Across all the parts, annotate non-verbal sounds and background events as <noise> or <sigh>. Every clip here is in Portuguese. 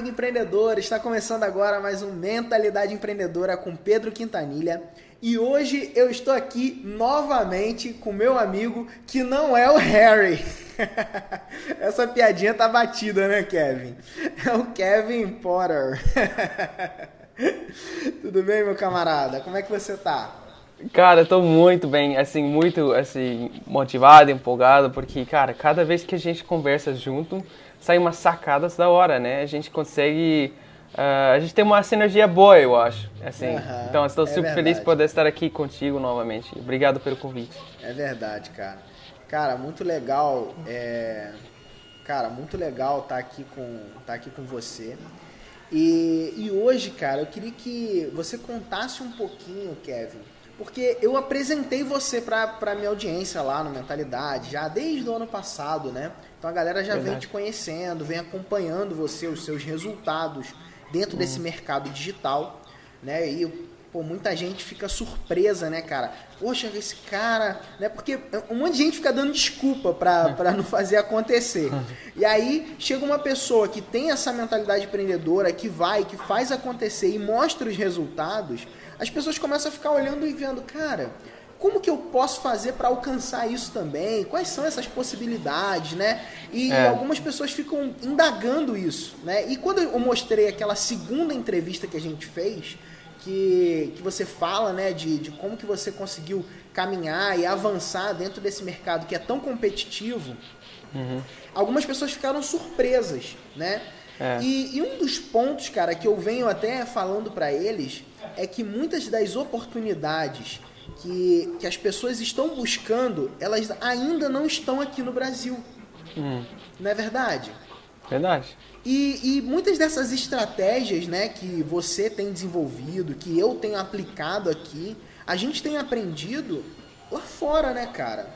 amigo empreendedor! Está começando agora mais um Mentalidade Empreendedora com Pedro Quintanilha. E hoje eu estou aqui novamente com meu amigo que não é o Harry. <laughs> Essa piadinha tá batida, né, Kevin? É o Kevin Potter. <laughs> Tudo bem, meu camarada? Como é que você tá? Cara, eu tô muito bem, assim, muito assim, motivado, empolgado, porque, cara, cada vez que a gente conversa junto, sai umas sacadas da hora, né? A gente consegue. Uh, a gente tem uma sinergia boa, eu acho. Assim. Uhum, então, estou é super verdade. feliz por poder estar aqui contigo novamente. Obrigado pelo convite. É verdade, cara. Cara, muito legal. É... Cara, muito legal estar tá aqui com, tá aqui com você. E, e hoje, cara, eu queria que você contasse um pouquinho, Kevin, porque eu apresentei você para a minha audiência lá no Mentalidade já desde o ano passado, né? Então a galera já Verdade. vem te conhecendo, vem acompanhando você, os seus resultados dentro uhum. desse mercado digital, né? E pô, muita gente fica surpresa, né, cara? Poxa, esse cara, né? Porque um monte de gente fica dando desculpa para <laughs> não fazer acontecer. <laughs> E aí chega uma pessoa que tem essa mentalidade empreendedora, que vai, que faz acontecer e mostra os resultados, as pessoas começam a ficar olhando e vendo, cara, como que eu posso fazer para alcançar isso também? Quais são essas possibilidades, né? E é. algumas pessoas ficam indagando isso, né? E quando eu mostrei aquela segunda entrevista que a gente fez, que, que você fala, né, de, de como que você conseguiu caminhar e avançar dentro desse mercado que é tão competitivo, uhum. algumas pessoas ficaram surpresas, né? É. E, e, um dos pontos, cara, que eu venho até falando para eles é que muitas das oportunidades que, que as pessoas estão buscando, elas ainda não estão aqui no Brasil. Hum. Não é verdade? Verdade. E, e, muitas dessas estratégias né, que você tem desenvolvido, que eu tenho aplicado aqui, a gente tem aprendido lá fora, né, cara?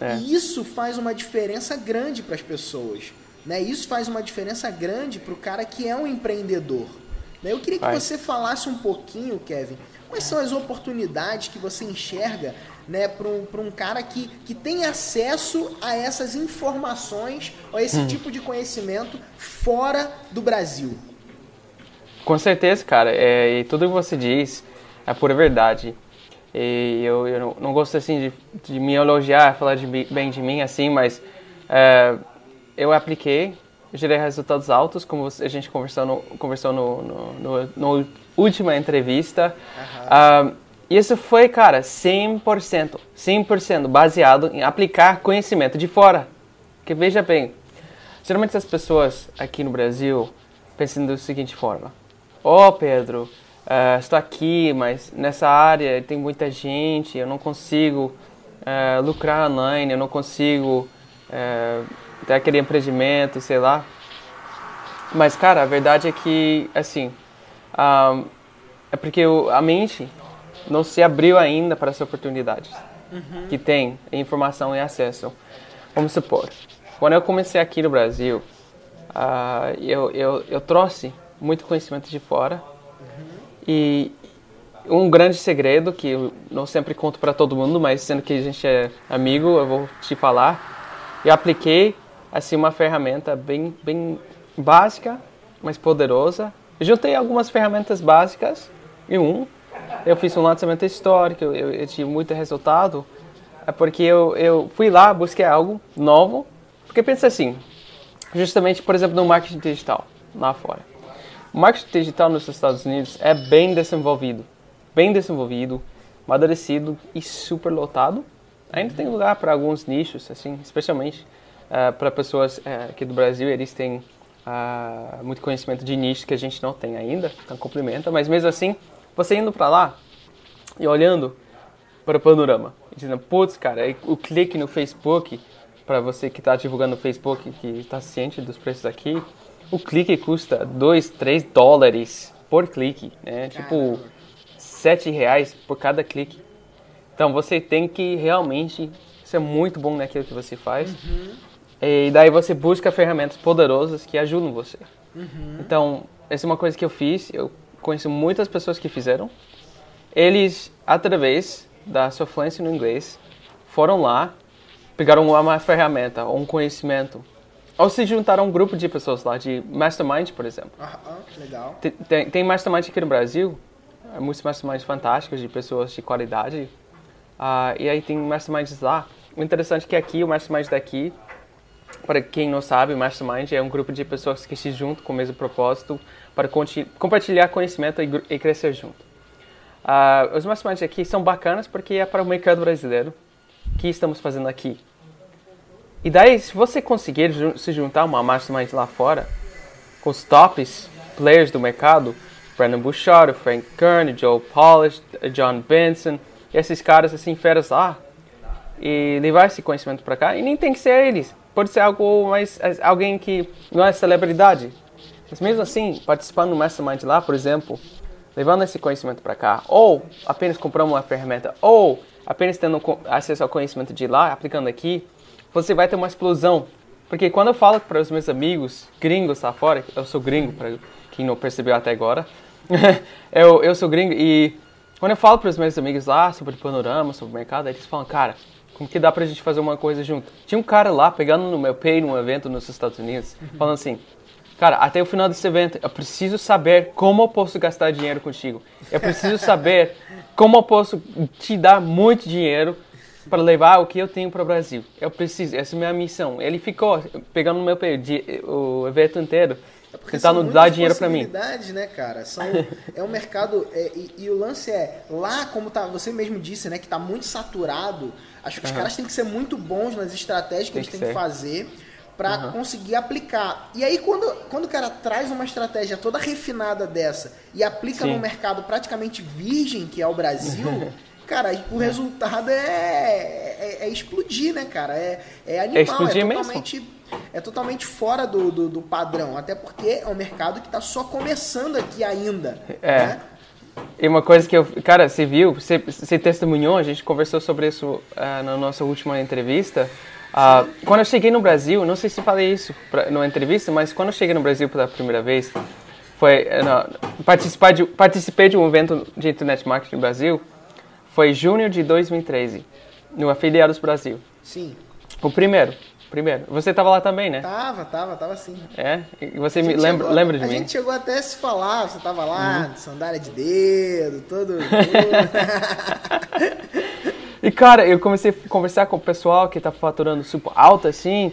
É. E isso faz uma diferença grande para as pessoas. Né? Isso faz uma diferença grande para o cara que é um empreendedor. Né? Eu queria que você falasse um pouquinho, Kevin, Quais são as oportunidades que você enxerga né, para um, um cara que, que tem acesso a essas informações, a esse hum. tipo de conhecimento fora do Brasil? Com certeza, cara. É, e tudo que você diz é pura verdade. E eu, eu não, não gosto assim de, de me elogiar, falar de, bem de mim assim, mas é, eu apliquei, gerei resultados altos, como a gente conversou no, conversou no, no, no, no última entrevista. Uhum. Uh, isso foi, cara, 100%, 100% baseado em aplicar conhecimento de fora. Que veja bem, geralmente as pessoas aqui no Brasil pensam da seguinte forma: Ó oh, Pedro, uh, estou aqui, mas nessa área tem muita gente, eu não consigo uh, lucrar online, eu não consigo uh, ter aquele empreendimento, sei lá. Mas, cara, a verdade é que, assim, um, é porque a mente não se abriu ainda para as oportunidades uhum. que tem informação e acesso. Vamos supor, quando eu comecei aqui no Brasil, uh, eu, eu, eu trouxe muito conhecimento de fora uhum. e um grande segredo que eu não sempre conto para todo mundo, mas sendo que a gente é amigo, eu vou te falar. Eu apliquei assim uma ferramenta bem bem básica, mas poderosa eu juntei algumas ferramentas básicas em um. Eu fiz um lançamento histórico, eu, eu tive muito resultado. É porque eu, eu fui lá, busquei algo novo. Porque pensa assim, justamente, por exemplo, no marketing digital, lá fora. O marketing digital nos Estados Unidos é bem desenvolvido. Bem desenvolvido, amadurecido e super lotado. Ainda tem lugar para alguns nichos, assim, especialmente uh, eh, para pessoas uh, aqui do Brasil, eles têm uh, muito conhecimento de nicho que a gente não tem ainda, então complementa, mas mesmo assim, você indo para lá e olhando para o panorama, dizendo, putz, cara, o clique no Facebook, para você que está divulgando no Facebook, que está ciente dos preços aqui, o clique custa 2, 3 dólares por clique, né? Tipo, 7 reais por cada clique. Então você tem que realmente ser muito bom naquilo que você faz. Uhum. E daí você busca ferramentas poderosas que ajudam você. Uhum. Então, essa é uma coisa que eu fiz. Eu conheço muitas pessoas que fizeram. Eles, através da sua fluência no inglês, foram lá, pegaram uma ferramenta ou um conhecimento ou se juntar a um grupo de pessoas lá, de mastermind, por exemplo. Ah, legal. Tem, tem, tem mastermind aqui no Brasil, é, muitos masterminds fantásticos de pessoas de qualidade. Uh, e aí tem masterminds lá. O interessante é que aqui, o mastermind daqui, para quem não sabe, mastermind é um grupo de pessoas que se juntam com o mesmo propósito para compartilhar conhecimento e, e crescer junto. Uh, os masterminds aqui são bacanas porque é para o mercado brasileiro que estamos fazendo aqui. E daí, se você conseguir se juntar a uma mastermind lá fora, com os tops players do mercado, Brandon Bouchard, Frank Kern, Joe Polish, John Benson, esses caras assim, feras lá, e levar esse conhecimento para cá, e nem tem que ser eles, pode ser algo mais, alguém que não é celebridade, mas mesmo assim, participando do Mastermind lá, por exemplo, levando esse conhecimento para cá, ou apenas comprando uma ferramenta, ou apenas tendo acesso ao conhecimento de lá, aplicando aqui, você vai ter uma explosão. Porque quando eu falo para os meus amigos gringos lá fora, eu sou gringo, para quem não percebeu até agora, <laughs> eu, eu sou gringo e quando eu falo para os meus amigos lá sobre panorama, sobre mercado, eles falam, cara, como que dá para a gente fazer uma coisa junto? Tinha um cara lá pegando no meu pay num evento nos Estados Unidos, uhum. falando assim, cara, até o final desse evento, eu preciso saber como eu posso gastar dinheiro contigo. Eu preciso saber como eu posso te dar muito dinheiro para levar o que eu tenho para o Brasil. Eu preciso, essa é a minha missão. Ele ficou pegando no meu pé o evento inteiro, é tentando dar dinheiro para mim. né, cara? São, é um mercado é, e, e, o lance é lá, como tá, você mesmo disse, né, que está muito saturado. Acho que uhum. os caras têm que ser muito bons nas estratégias que tem eles têm que fazer para uhum. conseguir aplicar. E aí quando, quando o cara traz uma estratégia toda refinada dessa e aplica Sim. num mercado praticamente virgem que é o Brasil, <laughs> cara, o resultado é, é, é, explodir, né, cara? É, é animal, é, explodir é totalmente, mesmo. É totalmente fora do, do, do, padrão. Até porque é um mercado que está só começando aqui ainda. É. Né? E uma coisa que eu. Cara, você viu, você, você testemunhou, a gente conversou sobre isso uh, na nossa última entrevista. Uh, quando eu cheguei no Brasil, não sei se falei isso pra, numa entrevista, mas quando eu cheguei no Brasil pela primeira vez, foi. Uh, não, participar de, participei de um evento de internet marketing no Brasil foi junho de 2013, no Afiliados Brasil. Sim. O primeiro. Primeiro. Você estava lá também, né? Tava, tava, tava sim. É? E você me lembra, chegou, lembra de a mim? A gente chegou até a se falar, você tava lá, uhum. sandália de dedo, todo. <laughs> e cara, eu comecei a conversar com o pessoal que tá faturando super alto assim.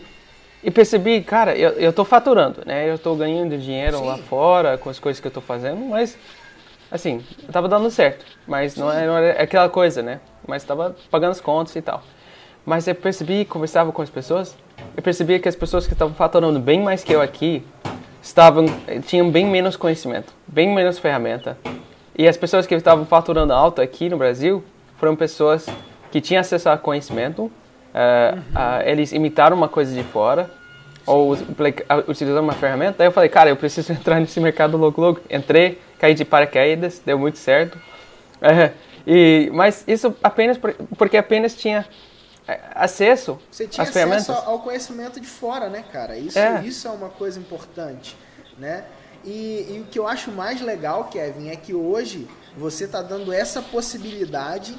E percebi, cara, eu, eu tô faturando, né? Eu tô ganhando dinheiro sim. lá fora com as coisas que eu tô fazendo, mas assim, tava dando certo, mas não era, não era aquela coisa, né? Mas tava pagando as contas e tal. Mas eu percebi, conversava com as pessoas, eu percebia que as pessoas que estavam faturando bem mais que eu aqui estavam tinham bem menos conhecimento, bem menos ferramenta. E as pessoas que estavam faturando alto aqui no Brasil foram pessoas que tinham acesso a conhecimento, uh, uh, eles imitaram uma coisa de fora ou utilizando uma ferramenta. Aí eu falei, cara, eu preciso <laughs> entrar nesse mercado logo logo. Entrei, caí de paraquedas, deu muito certo. <laughs> E, mas isso apenas por, porque apenas tinha acesso Você tinha às acesso ao conhecimento de fora, né, cara? Isso é, isso é uma coisa importante, né? E, e, o que eu acho mais legal, Kevin, é que hoje você está dando essa possibilidade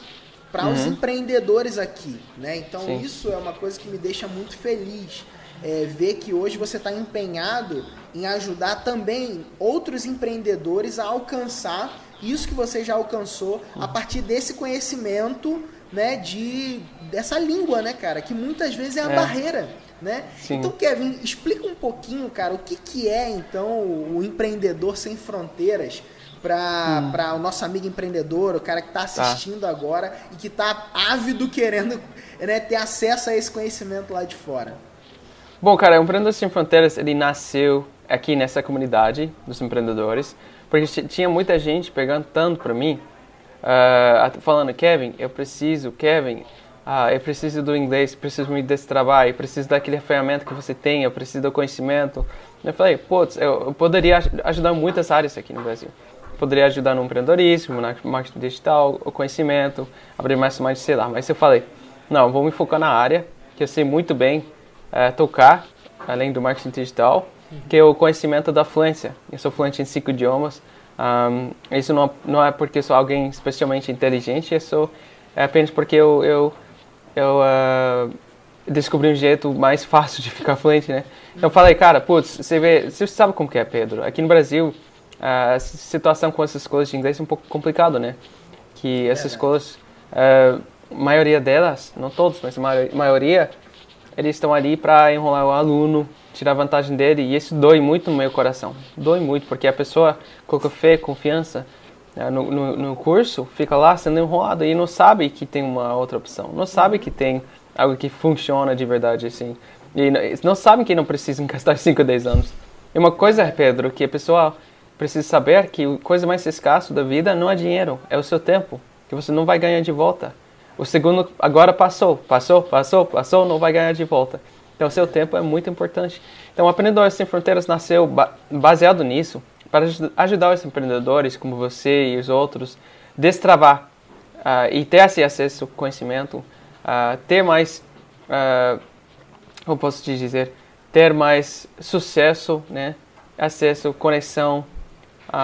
para uhum. os empreendedores aqui, né? Então Sim. isso é uma coisa que me deixa muito feliz é, ver que hoje você está empenhado em ajudar também outros empreendedores a alcançar isso que você já alcançou a partir desse conhecimento né, de dessa língua, né, cara, que muitas vezes é a é. barreira, né? Sim. Então, Kevin, explica um pouquinho, cara, o que, que é então o empreendedor sem fronteiras para hum. o nosso amigo empreendedor, o cara que está tá. assistindo tá. agora e que está ávido querendo né, ter acesso a esse conhecimento lá de fora. Bom, cara, o Empreendedores Sem Fronteiras, ele nasceu aqui nessa comunidade dos empreendedores, porque tinha muita gente perguntando para mim, uh, falando, Kevin, eu preciso, Kevin, uh, eu preciso do inglês, preciso me destravar, eu preciso daquele ferramenta que você tem, eu preciso do conhecimento. Eu falei, putz, eu, poderia ajudar muitas áreas aqui no Brasil. Poderia ajudar no empreendedorismo, no marketing digital, o conhecimento, abrir mais mais, sei lá. Mas eu falei, não, vou me focar na área que eu sei muito bem, é, tocar, além do marketing digital, que é o conhecimento da fluência. Eu sou fluente em cinco idiomas. Um, isso não, não é porque sou alguém especialmente inteligente, eu sou, é apenas porque eu, eu, eu uh, descobri um jeito mais fácil de ficar fluente, né? Então eu falei, cara, putz, você vê, você sabe como que é, Pedro? Aqui no Brasil, a situação com essas escolas de inglês é um pouco complicado, né? Que essas é, escolas, a maioria delas, não todos, mas a maioria, eles estão ali para enrolar o aluno, tirar vantagem dele, e isso dói muito no meu coração. Dói muito, porque a pessoa coloca fé, confiança né, no, no, no curso, fica lá sendo enrolado e não sabe que tem uma outra opção, não sabe que tem algo que funciona de verdade, assim. E não sabem que não precisam <laughs> gastar 5 ou 10 anos. E uma coisa, Pedro, que a pessoa precisa saber que a coisa mais escassa da vida não é dinheiro, é o seu tempo, que você não vai ganhar de volta. O segundo agora passou, passou, passou, passou, não vai ganhar de volta. Então, o seu tempo é muito importante. Então, o Aprendedores Sem Fronteiras nasceu baseado nisso, para ajudar os empreendedores como você e os outros destravar uh, e ter esse acesso ao conhecimento, uh, ter mais, uh, como posso te dizer, ter mais sucesso, né? acesso, conexão,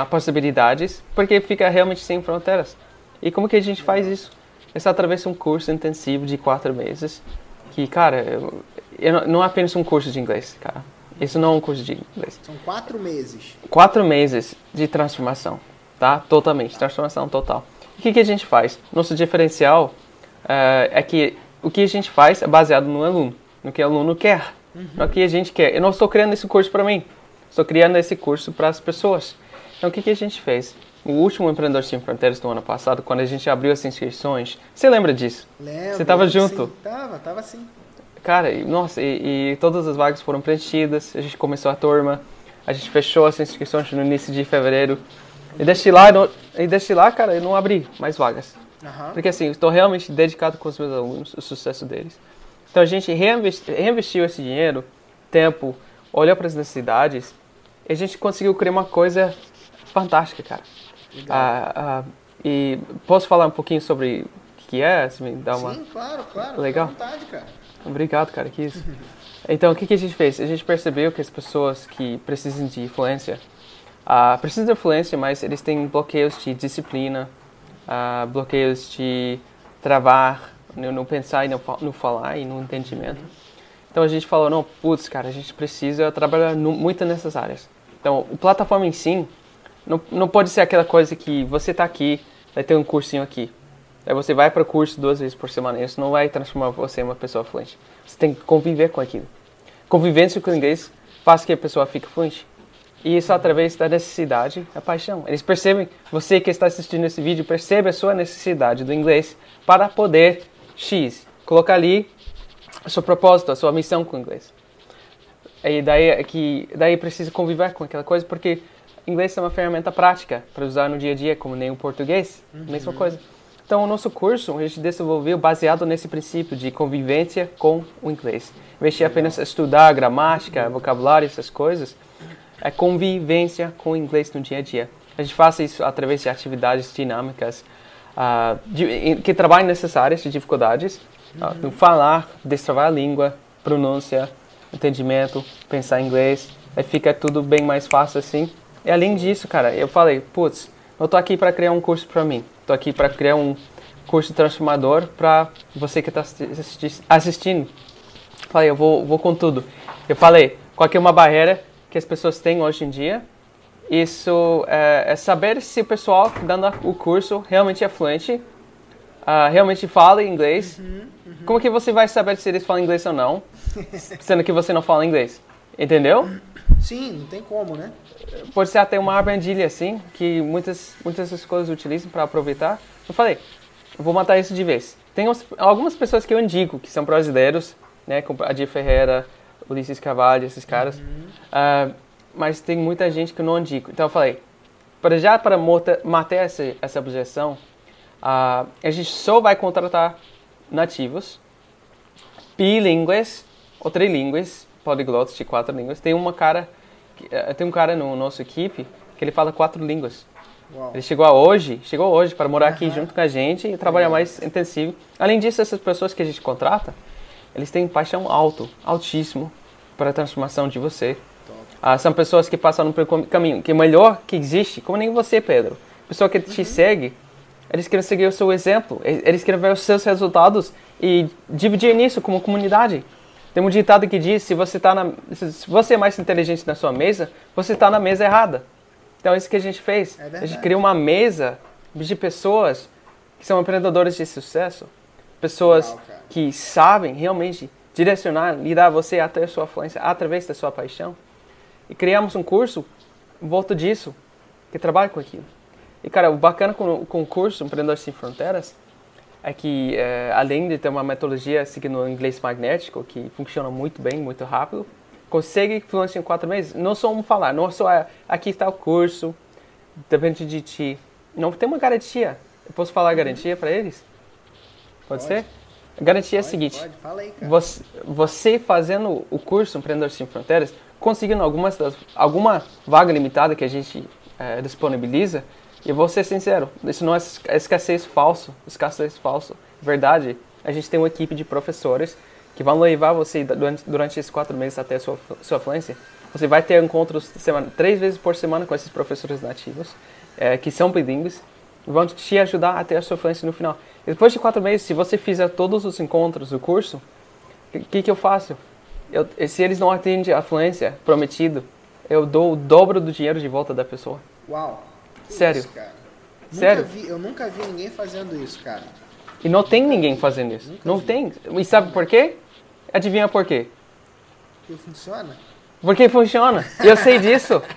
possibilidades, porque fica realmente sem fronteiras. E como que a gente faz isso? Através de um curso intensivo de quatro meses, que, cara, eu, eu, não é apenas um curso de inglês, cara. Isso não é um curso de inglês. São quatro meses. Quatro meses de transformação, tá? Totalmente, transformação total. O que, que a gente faz? Nosso diferencial uh, é que o que a gente faz é baseado no aluno, no que o aluno quer, uhum. no que a gente quer. Eu não estou criando esse curso para mim, estou criando esse curso para as pessoas. Então, o que, que a gente fez? O último Empreendedor Sem Fronteiras do ano passado, quando a gente abriu as inscrições, você lembra disso? Lembro. Você estava junto? Sim, tava, tava sim. Cara, nossa, e, e, todas as vagas foram preenchidas, a gente começou a turma, a gente fechou as inscrições no início de fevereiro. E desde lá, e desde lá cara, eu não abri mais vagas. Uhum. Porque assim, estou realmente dedicado com os meus alunos, o sucesso deles. Então a gente reinvestiu, reinvestiu esse dinheiro, tempo, olhou para as necessidades, e a gente conseguiu criar uma coisa fantástica, cara. Ah, ah, e posso falar um pouquinho sobre o que é? Se me dá uma... Sim, claro, claro. Legal. Vontade, cara. Obrigado, cara, que isso. Então, o que, que a gente fez? A gente percebeu que as pessoas que precisam de influência, uh, precisam de influência, mas eles têm bloqueios de disciplina, uh, bloqueios de travar, no, no pensar e no, no, falar e no entendimento. Então, a gente falou, não, putz, cara, a gente precisa trabalhar no, muito nessas áreas. Então, a plataforma em si não, não pode ser aquela coisa que você está aqui, vai ter um cursinho aqui. Aí você vai para o curso duas vezes por semana. Isso não vai transformar você em uma pessoa fluente. Você tem que conviver com aquilo. Convivência com o inglês faz que a pessoa fique fluente. E isso através da necessidade, da paixão. Eles percebem, você que está assistindo esse vídeo, percebe a sua necessidade do inglês para poder X. Colocar ali o seu propósito, a sua missão com o inglês. E daí é que daí precisa conviver com aquela coisa, porque inglês é uma ferramenta prática para usar no dia a dia, como nem o português, uhum. mesma coisa. Então, o nosso curso a gente desenvolveu baseado nesse princípio de convivência com o inglês. Em vez de apenas estudar gramática, vocabulário, essas coisas, é convivência com o inglês no dia a dia. A gente faz isso através de atividades dinâmicas uh, de, que trabalham nessas áreas de dificuldades. Uh, falar, destravar a língua, pronúncia, entendimento, pensar em inglês. Aí fica tudo bem mais fácil assim. E além disso, cara, eu falei, putz, eu tô aqui para criar um curso para mim. Tô aqui para criar um curso transformador para você que está assistindo. Falei, eu vou, vou com tudo. Eu falei, qual é uma barreira que as pessoas têm hoje em dia? Isso é, é saber se o pessoal dando o curso realmente é fluente, uh, realmente fala inglês. Uhum, uhum. Como que você vai saber se eles falam inglês ou não, <laughs> sendo que você não fala inglês? Entendeu? Sim, não tem como, né? Pode ser até uma armadilha, assim, que muitas, muitas escolas utilizam para aproveitar. Eu falei, vou matar isso de vez. Tem algumas pessoas que eu indico, que são brasileiros, né, como a Dia Ferreira, Ulisses Carvalho, esses caras. Uhum. Uh, mas tem muita gente que eu não indico. Então eu falei, para já para matar essa, essa objeção, uh, a gente só vai contratar nativos, bilíngues ou trilíngues, poliglotas de quatro línguas. Tem uma cara, eh, tem um cara no nosso equipe que ele fala quatro línguas. Uau. Ele chegou hoje, chegou hoje para morar uhum. aqui junto com a gente e trabalhar mais intensivo. Além disso, essas pessoas que a gente contrata, eles têm paixão alto, altíssimo para a transformação de você. Ah, são pessoas que passaram pelo caminho que é melhor que existe, como nem você, Pedro. Pessoa que te uhum. segue, eles querem seguir o seu exemplo, eles querem ver os seus resultados e dividir nisso como comunidade. Tem um ditado que diz, se você, tá na, se você é mais inteligente na sua mesa, você está na mesa errada. Então é isso que a gente fez. É a gente criou uma mesa de pessoas que são empreendedores de sucesso. Pessoas Legal, que sabem realmente direcionar, lidar você até a sua fluência através da sua paixão. E criamos um curso em volta disso, que trabalha com aquilo. E, cara, o bacana com, com o curso Empreendedores Sem Fronteiras é que, é, além de ter uma metodologia seguindo o inglês magnético, que funciona muito bem, muito rápido, consegue fluência em quatro meses. Não só um falar, não só é, aqui está o curso, depende de ti. Não tem uma garantia. Eu posso falar a garantia para eles? Pode, Pode. ser? A garantia é a Pode, seguinte: Pode, fala aí, cara. você, você fazendo o curso Empreendedor Sem Fronteiras, conseguindo algumas das, alguma vaga limitada que a gente eh, disponibiliza, e vou ser sincero, isso não é é escassez falso, escassez falso, verdade. A gente tem uma equipe de professores que vão levar você durante, durante esses quatro meses até a sua, sua fluência. Você vai ter encontros semana, três vezes por semana com esses professores nativos, eh, que são bilíngues, e vão te ajudar a ter a sua fluência no final. E depois de quatro meses, se você fizer todos os encontros do curso, o que, que eu faço? Eu, se eles não atendem a fluência prometido, eu dou o dobro do dinheiro de volta da pessoa. Uau. Sério. isso? Sério. Vi, eu nunca vi ninguém fazendo isso, cara. E não tem ninguém fazendo isso. Nunca Não vi. tem. E sabe por quê? Adivinha por quê? Que funciona? Porque funciona. E eu sei disso. <laughs>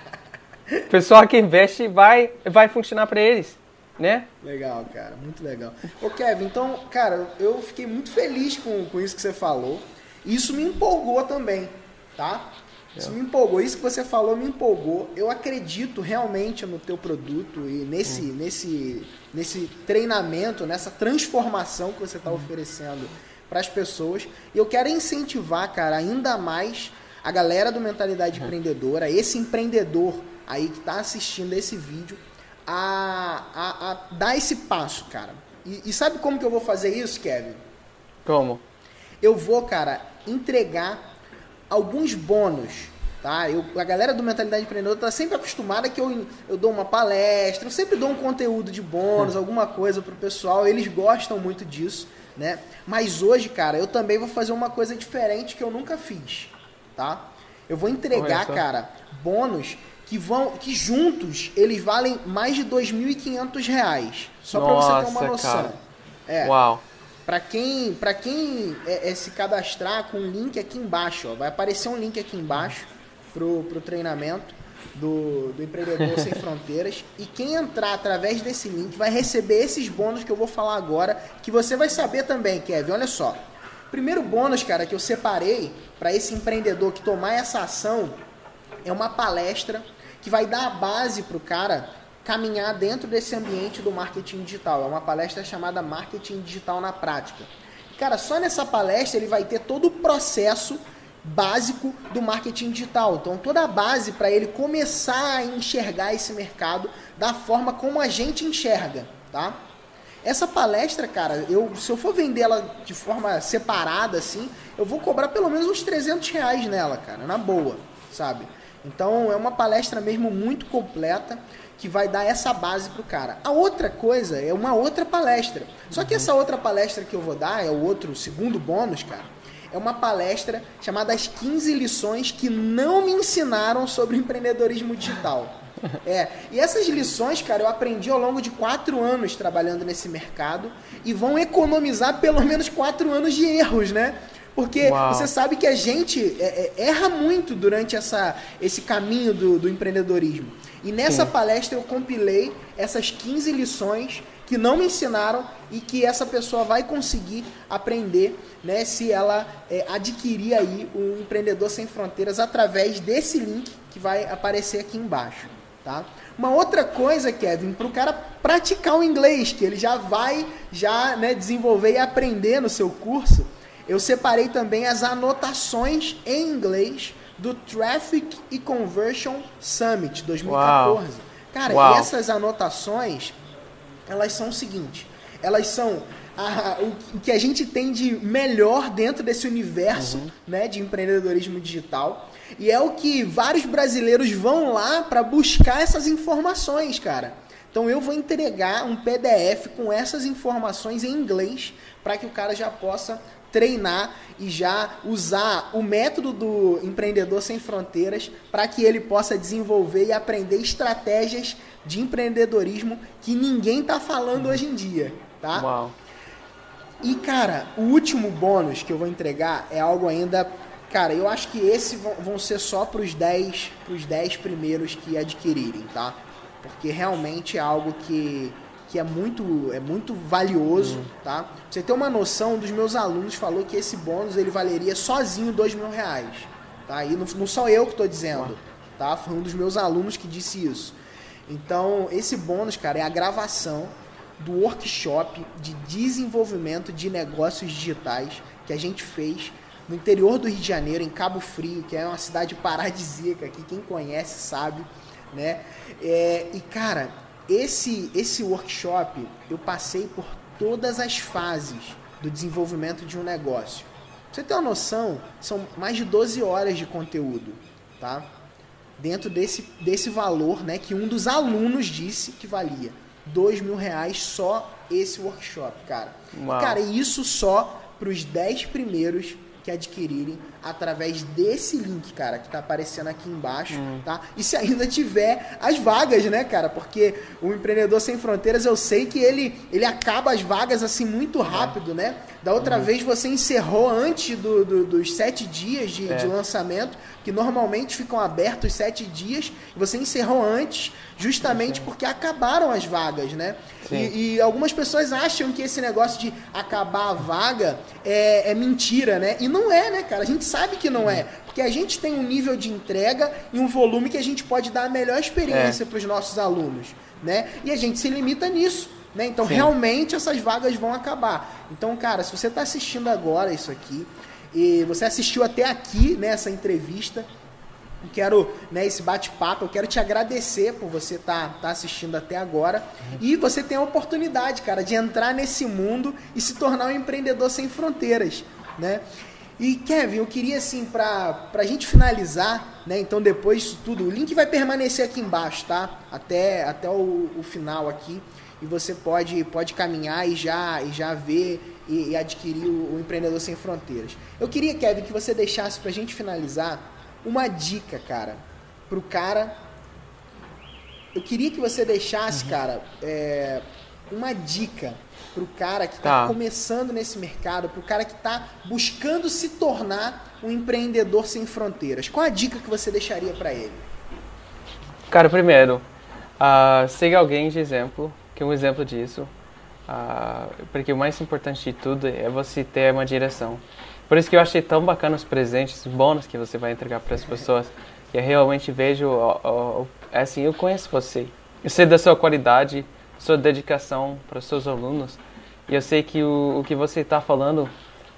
O pessoal que investe vai, vai funcionar para eles, né? Legal, cara, muito legal. Ô Kevin, então, cara, eu fiquei muito feliz com, com isso que você falou. Isso me empolgou também, tá? Isso me empolgou. Isso que você falou me empolgou. Eu acredito realmente no teu produto e nesse, nesse, nesse treinamento, nessa transformação que você está oferecendo para as pessoas. E eu quero incentivar, cara, ainda mais a galera do Mentalidade Empreendedora, esse empreendedor aí que está assistindo esse vídeo, a, a, a dar esse passo, cara. E, e sabe como que eu vou fazer isso, Kevin? Como? Eu vou, cara, entregar alguns bônus, tá? Eu, a galera do Mentalidade Empreendedora tá sempre acostumada que eu, eu dou uma palestra, eu sempre dou um conteúdo de bônus, alguma coisa pro pessoal, eles gostam muito disso, né? Mas hoje, cara, eu também vou fazer uma coisa diferente que eu nunca fiz, tá? Eu vou entregar, Olha cara, bônus que vão que juntos eles valem mais de 2.500 reais. Só para você ter uma noção. cara. É. Uau. Para quem, pra quem é, é, se cadastrar com o link aqui embaixo, ó, vai aparecer um link aqui embaixo pro, pro treinamento do, do Empreendedor Sem <laughs> Fronteiras. E quem entrar através desse link vai receber esses bônus que eu vou falar agora, que você vai saber também, Kevin. Olha só. Primeiro bônus, cara, que eu separei para esse empreendedor que tomar essa ação é uma palestra que vai dar a base para o cara caminhar dentro desse ambiente do marketing digital. É uma palestra chamada Marketing Digital na Prática. Cara, só nessa palestra ele vai ter todo o processo básico do marketing digital. Então, toda a base para ele começar a enxergar esse mercado da forma como a gente enxerga, tá? Essa palestra, cara, eu, se eu for vender ela de forma separada, assim, eu vou cobrar pelo menos uns 300 reais nela, cara, na boa, sabe? Então, é uma palestra mesmo muito completa que vai dar essa base pro cara. A outra coisa é uma outra palestra. Só que essa outra palestra que eu vou dar, é o outro segundo bônus, cara, é uma palestra chamada As 15 Lições que não me ensinaram sobre empreendedorismo digital. É, e essas lições, cara, eu aprendi ao longo de quatro anos trabalhando nesse mercado e vão economizar pelo menos quatro anos de erros, né? Porque Uau. você sabe que a gente é, é, erra muito durante essa, esse caminho do, do empreendedorismo. E nessa Sim. palestra eu compilei essas 15 lições que não me ensinaram e que essa pessoa vai conseguir aprender, né, se ela é, adquirir aí o Empreendedor Sem Fronteiras através desse link que vai aparecer aqui embaixo, tá? Uma outra coisa, Kevin, para o cara praticar o inglês, que ele já vai já né, desenvolver e aprender no seu curso, eu separei também as anotações em inglês do Traffic e Conversion Summit 2014. Cara, Uau. essas anotações, elas são o seguinte, elas são a- o que a gente tem de melhor dentro desse universo né, de empreendedorismo digital. E é o que vários brasileiros vão lá para buscar essas informações, cara. Então eu vou entregar um PDF com essas informações em inglês para que o cara já possa treinar e já usar o método do empreendedor sem fronteiras para que ele possa desenvolver e aprender estratégias de empreendedorismo que ninguém está falando hoje em dia, tá? Uau. E cara, o último bônus que eu vou entregar é algo ainda, cara, eu acho que esse vão ser só para os 10, pros 10 primeiros que adquirirem, tá? Porque realmente é algo que que é muito, é muito valioso, uhum. tá? Pra você ter uma noção, um dos meus alunos falou que esse bônus ele valeria sozinho dois mil reais, tá? E não, não sou eu que estou dizendo, tá? Foi um dos meus alunos que disse isso. Então, esse bônus, cara, é a gravação do workshop de desenvolvimento de negócios digitais que a gente fez no interior do Rio de Janeiro, em Cabo Frio, que é uma cidade paradisíaca que quem conhece sabe, né? É, e cara, esse, esse workshop eu passei por todas as fases do desenvolvimento de um negócio. Pra você ter uma noção, são mais de 12 horas de conteúdo, tá? Dentro desse, desse valor, né, que um dos alunos disse que valia. Dois mil reais só esse workshop, cara. Uau. Cara, isso só para os 10 primeiros que adquirirem através desse link, cara, que tá aparecendo aqui embaixo, hum. tá? E se ainda tiver as vagas, né, cara? Porque o empreendedor sem fronteiras, eu sei que ele ele acaba as vagas assim muito rápido, é. né? Da outra uhum. vez você encerrou antes do, do, dos sete dias de, é. de lançamento, que normalmente ficam abertos sete dias, você encerrou antes, justamente porque acabaram as vagas, né? E, e, algumas pessoas acham que esse negócio de acabar a vaga é, é, mentira, né? E não é, né, cara? A gente sabe que não é. Porque a gente tem um nível de entrega e um volume que a gente pode dar a melhor experiência é. para os nossos alunos, né? E a gente se limita nisso. Né? Então, Sim. realmente, essas vagas vão acabar. Então, cara, se você está assistindo agora isso aqui, e você assistiu até aqui nessa né, entrevista, eu quero, né, esse bate-papo, eu quero te agradecer por você estar tá, tá assistindo até agora. E você tem a oportunidade, cara, de entrar nesse mundo e se tornar um empreendedor sem fronteiras, né? E Kevin, eu queria assim, para a gente finalizar, né? Então depois disso tudo, o link vai permanecer aqui embaixo, tá? Até, até o, o final aqui e você pode, pode caminhar e já, e já ver e, e adquirir o, o, Empreendedor Sem Fronteiras. Eu queria, Kevin, que você deixasse para a gente finalizar uma dica, cara, para o cara. Eu queria que você deixasse, uhum. cara, é, uma dica para o cara que está tá. começando nesse mercado, para o cara que está buscando se tornar um empreendedor sem fronteiras. Qual a dica que você deixaria para ele? Cara, primeiro, uh, siga alguém de exemplo que um exemplo disso, uh, porque o mais importante de tudo é você ter uma direção. Por isso que eu achei tão bacana os presentes, os bônus que você vai entregar para as pessoas. E eu realmente vejo, uh, uh, assim, eu conheço você. Eu sei da sua qualidade, sua dedicação para os seus alunos. E eu sei que o, o que você está falando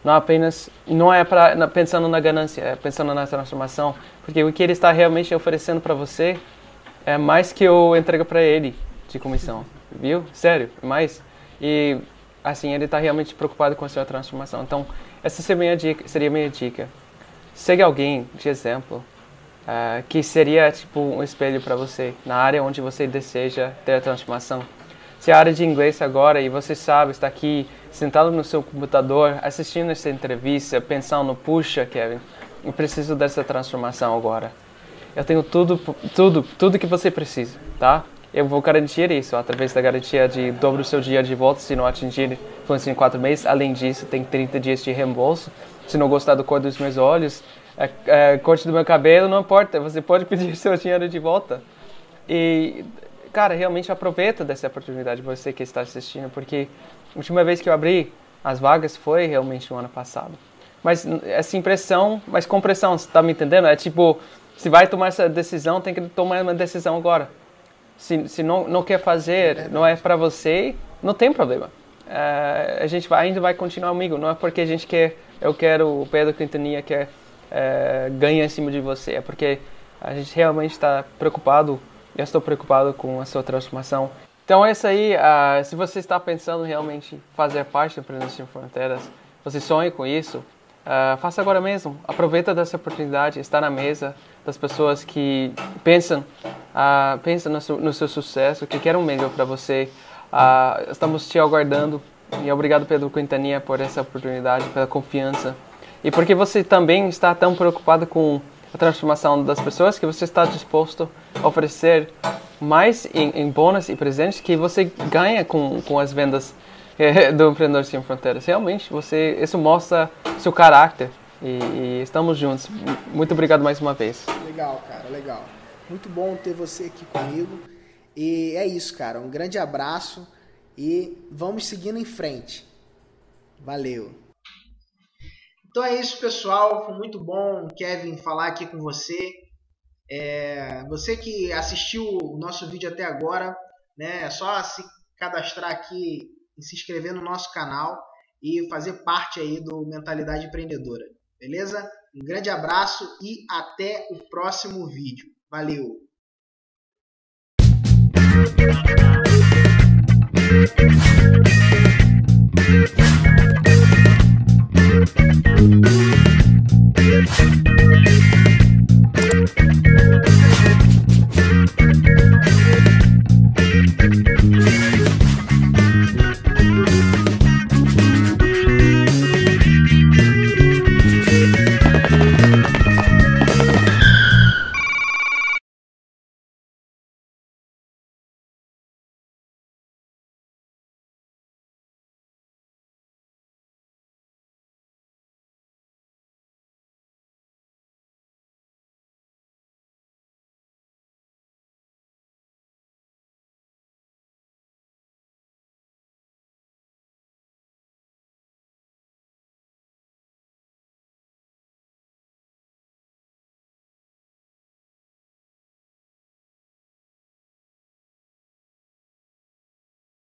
não apenas não é para pensando na ganância, é pensando na transformação, porque o que ele está realmente oferecendo para você é mais que eu entrego para ele de comissão viu? Sério, mas e assim ele está realmente preocupado com a sua transformação. Então essa seria minha dica, seria minha dica. Segue alguém de exemplo uh, que seria tipo um espelho para você na área onde você deseja ter a transformação. Se a área de inglês agora e você sabe está aqui sentado no seu computador assistindo essa entrevista, pensando puxa, Kevin, eu preciso dessa transformação agora. Eu tenho tudo, tudo, tudo que você precisa, tá? eu vou garantir isso através da garantia de dobro seu dia de volta se não atingir fluência em quatro meses. Além disso, tem 30 dias de reembolso. Se não gostar do cor dos meus olhos, é, é, corte do meu cabelo, não importa, você pode <laughs> pedir seu dinheiro de volta. E, cara, realmente aproveita dessa oportunidade você que está assistindo, porque a última vez que eu abri as vagas foi realmente no ano passado. Mas essa impressão, mas com pressão, você está me entendendo? É tipo, se vai tomar essa decisão, tem que tomar uma decisão agora se, se não, não quer fazer, é não é para você, não tem problema. Uh, a gente vai, ainda vai continuar amigo. Não é porque a gente quer, eu quero, o Pedro Quintanilha quer uh, ganhar em cima de você. É porque a gente realmente está preocupado, eu estou preocupado com a sua transformação. Então é isso aí. Uh, se você está pensando realmente fazer parte do Empreendedores Sem Fronteiras, você sonha com isso, uh, faça agora mesmo. Aproveita dessa oportunidade, está na mesa. das pessoas que pensam, uh, pensam no seu, no seu sucesso, que querem o melhor para você. Estamos te aguardando e obrigado Pedro Quintanilha por essa oportunidade, pela confiança e porque você também está tão preocupado com a transformação das pessoas que você está disposto a oferecer mais em, em bônus e presentes que você ganha com, com as vendas é, <laughs> do Empreendedor Sem Fronteiras. Realmente, você, isso mostra seu caráter e, e, estamos juntos. Muito obrigado mais uma vez. Legal, cara, legal. Muito bom ter você aqui comigo. E é isso, cara. Um grande abraço e vamos seguindo em frente. Valeu. Então é isso, pessoal. Foi muito bom, Kevin, falar aqui com você. É, você que assistiu o nosso vídeo até agora, né, é só se cadastrar aqui e se inscrever no nosso canal e fazer parte aí do Mentalidade Empreendedora. Beleza? Um grande abraço e até o próximo vídeo. Valeu! Thank you. Thank you.